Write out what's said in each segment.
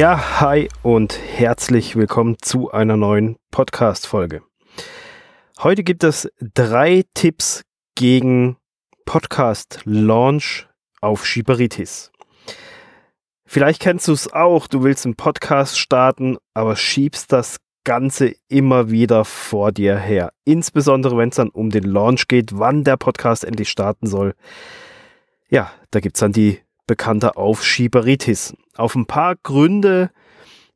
Ja, hi und herzlich willkommen zu einer neuen Podcast-Folge. Heute gibt es drei Tipps gegen Podcast-Launch auf Schiberitis. Vielleicht kennst du es auch, du willst einen Podcast starten, aber schiebst das Ganze immer wieder vor dir her. Insbesondere wenn es dann um den Launch geht, wann der Podcast endlich starten soll. Ja, da gibt es dann die bekannte Aufschieberitis. Auf ein paar Gründe,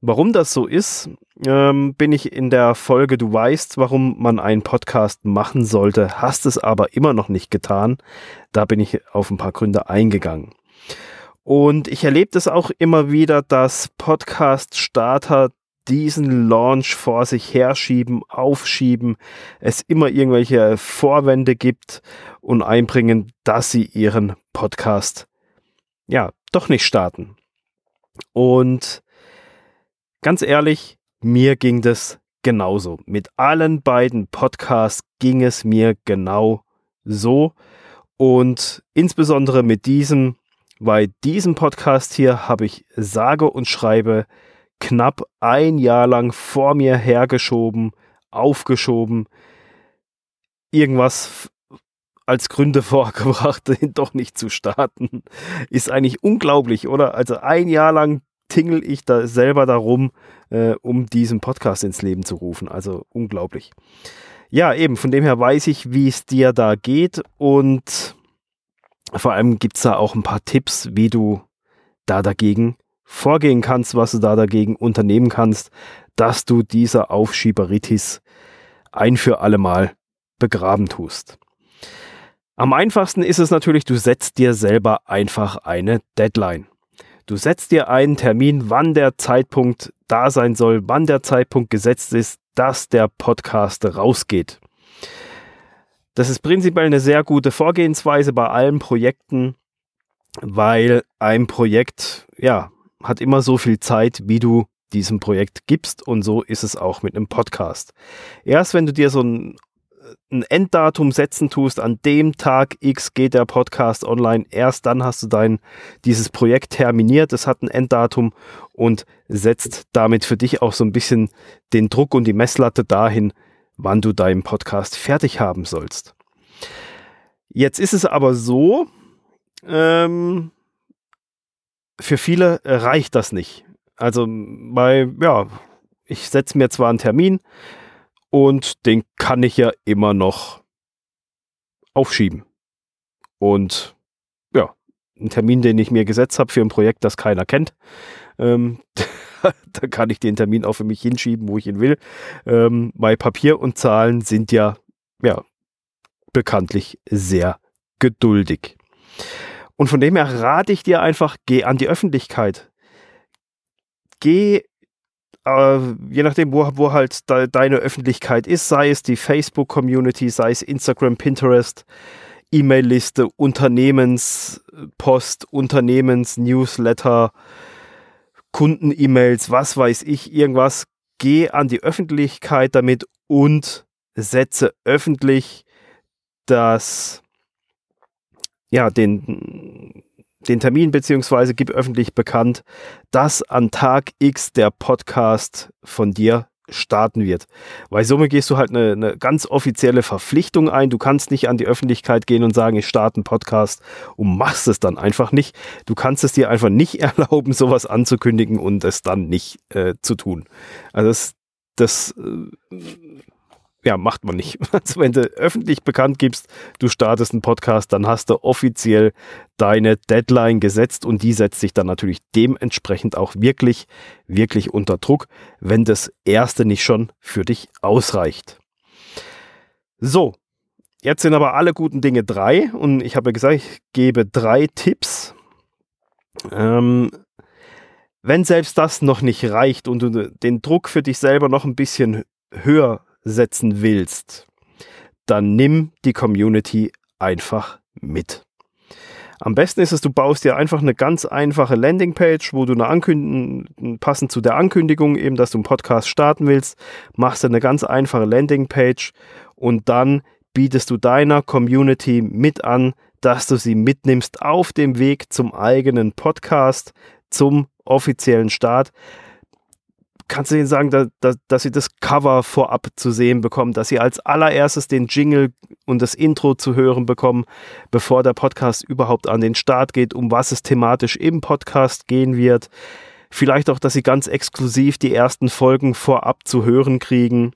warum das so ist, ähm, bin ich in der Folge Du weißt, warum man einen Podcast machen sollte, hast es aber immer noch nicht getan. Da bin ich auf ein paar Gründe eingegangen. Und ich erlebe das auch immer wieder, dass Podcast-Starter diesen Launch vor sich herschieben, aufschieben, es immer irgendwelche Vorwände gibt und einbringen, dass sie ihren Podcast ja doch nicht starten. Und ganz ehrlich, mir ging das genauso. Mit allen beiden Podcasts ging es mir genau so. Und insbesondere mit diesem bei diesem Podcast hier habe ich sage und schreibe knapp ein Jahr lang vor mir hergeschoben, aufgeschoben, irgendwas als Gründe vorgebracht, den doch nicht zu starten. Ist eigentlich unglaublich, oder? Also ein Jahr lang tingel ich da selber darum, äh, um diesen Podcast ins Leben zu rufen. Also unglaublich. Ja, eben, von dem her weiß ich, wie es dir da geht und vor allem gibt es da auch ein paar Tipps, wie du da dagegen vorgehen kannst, was du da dagegen unternehmen kannst, dass du dieser Aufschieberitis ein für alle Mal begraben tust. Am einfachsten ist es natürlich, du setzt dir selber einfach eine Deadline. Du setzt dir einen Termin, wann der Zeitpunkt da sein soll, wann der Zeitpunkt gesetzt ist, dass der Podcast rausgeht. Das ist prinzipiell eine sehr gute Vorgehensweise bei allen Projekten, weil ein Projekt, ja, hat immer so viel Zeit, wie du diesem Projekt gibst und so ist es auch mit einem Podcast. Erst wenn du dir so ein, ein Enddatum setzen tust, an dem Tag X geht der Podcast online, erst dann hast du dein, dieses Projekt terminiert, es hat ein Enddatum und setzt damit für dich auch so ein bisschen den Druck und die Messlatte dahin, wann du deinen Podcast fertig haben sollst. Jetzt ist es aber so, ähm, für viele reicht das nicht. Also bei, ja, ich setze mir zwar einen Termin und den kann ich ja immer noch aufschieben. Und ja, ein Termin, den ich mir gesetzt habe für ein Projekt, das keiner kennt, ähm, da kann ich den Termin auch für mich hinschieben, wo ich ihn will. Ähm, bei Papier und Zahlen sind ja, ja bekanntlich sehr geduldig. Und von dem her rate ich dir einfach, geh an die Öffentlichkeit. Geh, äh, je nachdem, wo, wo halt de, deine Öffentlichkeit ist, sei es die Facebook-Community, sei es Instagram, Pinterest, E-Mail-Liste, Unternehmenspost, Unternehmens-Newsletter, Kunden-E-Mails, was weiß ich, irgendwas. Geh an die Öffentlichkeit damit und setze öffentlich das, ja, den, den Termin beziehungsweise gib öffentlich bekannt, dass an Tag X der Podcast von dir starten wird. Weil somit gehst du halt eine, eine, ganz offizielle Verpflichtung ein. Du kannst nicht an die Öffentlichkeit gehen und sagen, ich starte einen Podcast und machst es dann einfach nicht. Du kannst es dir einfach nicht erlauben, sowas anzukündigen und es dann nicht äh, zu tun. Also das, das äh, ja, macht man nicht. Also wenn du öffentlich bekannt gibst, du startest einen Podcast, dann hast du offiziell deine Deadline gesetzt und die setzt sich dann natürlich dementsprechend auch wirklich, wirklich unter Druck, wenn das erste nicht schon für dich ausreicht. So, jetzt sind aber alle guten Dinge drei und ich habe gesagt, ich gebe drei Tipps. Ähm, wenn selbst das noch nicht reicht und du den Druck für dich selber noch ein bisschen höher setzen willst, dann nimm die Community einfach mit. Am besten ist es, du baust dir einfach eine ganz einfache Landingpage, wo du eine Ankündigung, passend zu der Ankündigung, eben, dass du einen Podcast starten willst, machst du eine ganz einfache Landingpage und dann bietest du deiner Community mit an, dass du sie mitnimmst auf dem Weg zum eigenen Podcast, zum offiziellen Start kannst du ihnen sagen, dass, dass, dass sie das Cover vorab zu sehen bekommen, dass sie als allererstes den Jingle und das Intro zu hören bekommen, bevor der Podcast überhaupt an den Start geht, um was es thematisch im Podcast gehen wird. Vielleicht auch, dass sie ganz exklusiv die ersten Folgen vorab zu hören kriegen.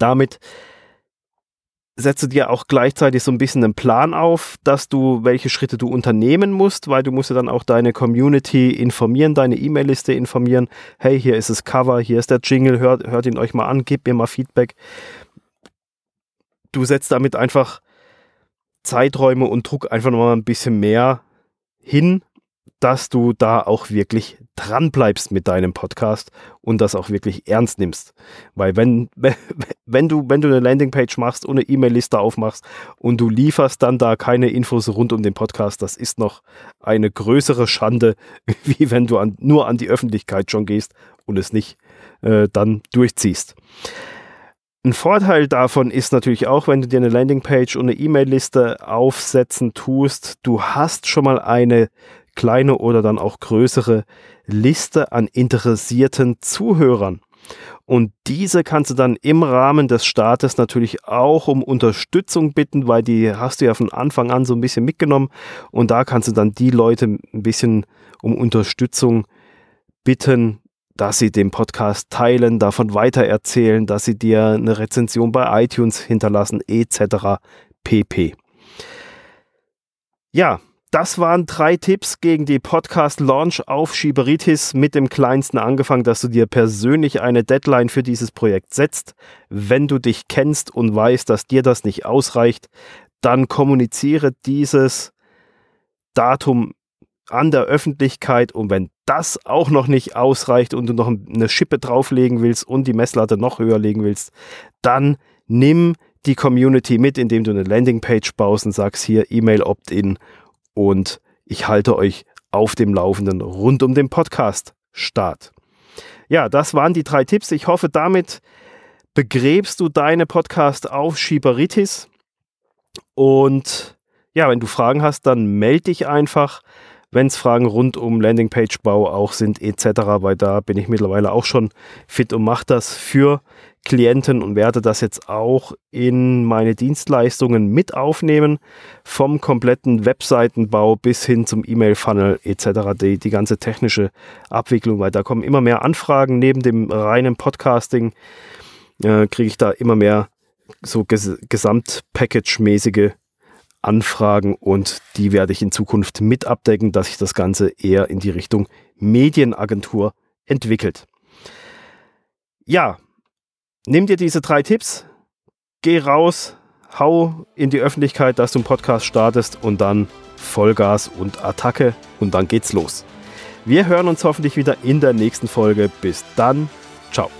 Damit setze dir auch gleichzeitig so ein bisschen einen Plan auf, dass du, welche Schritte du unternehmen musst, weil du musst ja dann auch deine Community informieren, deine E-Mail-Liste informieren. Hey, hier ist das Cover, hier ist der Jingle, hört, hört ihn euch mal an, gebt mir mal Feedback. Du setzt damit einfach Zeiträume und Druck einfach nochmal ein bisschen mehr hin, dass du da auch wirklich dran bleibst mit deinem Podcast und das auch wirklich ernst nimmst. Weil wenn, wenn du, wenn du eine Landingpage machst und eine E-Mail-Liste aufmachst und du lieferst dann da keine Infos rund um den Podcast, das ist noch eine größere Schande, wie wenn du an, nur an die Öffentlichkeit schon gehst und es nicht äh, dann durchziehst. Ein Vorteil davon ist natürlich auch, wenn du dir eine Landingpage und eine E-Mail-Liste aufsetzen tust, du hast schon mal eine kleine oder dann auch größere Liste an interessierten Zuhörern. Und diese kannst du dann im Rahmen des Startes natürlich auch um Unterstützung bitten, weil die hast du ja von Anfang an so ein bisschen mitgenommen. Und da kannst du dann die Leute ein bisschen um Unterstützung bitten, dass sie den Podcast teilen, davon weitererzählen, dass sie dir eine Rezension bei iTunes hinterlassen, etc. pp. Ja, das waren drei Tipps gegen die Podcast-Launch auf Schiberitis mit dem kleinsten angefangen, dass du dir persönlich eine Deadline für dieses Projekt setzt. Wenn du dich kennst und weißt, dass dir das nicht ausreicht, dann kommuniziere dieses Datum an der Öffentlichkeit und wenn das auch noch nicht ausreicht und du noch eine Schippe drauflegen willst und die Messlatte noch höher legen willst, dann nimm die Community mit, indem du eine Landingpage baust und sagst hier E-Mail Opt-in und ich halte euch auf dem Laufenden rund um den Podcast Start. Ja, das waren die drei Tipps. Ich hoffe, damit begräbst du deine Podcast auf Schiberitis. Und ja, wenn du Fragen hast, dann melde dich einfach. Wenn es Fragen rund um Landingpage-Bau auch sind etc., weil da bin ich mittlerweile auch schon fit und mache das für Klienten und werde das jetzt auch in meine Dienstleistungen mit aufnehmen, vom kompletten Webseitenbau bis hin zum E-Mail-Funnel etc., die, die ganze technische Abwicklung, weil da kommen immer mehr Anfragen neben dem reinen Podcasting, äh, kriege ich da immer mehr so ges Gesamtpackage-mäßige Anfragen und die werde ich in Zukunft mit abdecken, dass sich das Ganze eher in die Richtung Medienagentur entwickelt. Ja, nimm dir diese drei Tipps, geh raus, hau in die Öffentlichkeit, dass du einen Podcast startest und dann Vollgas und Attacke und dann geht's los. Wir hören uns hoffentlich wieder in der nächsten Folge. Bis dann, ciao.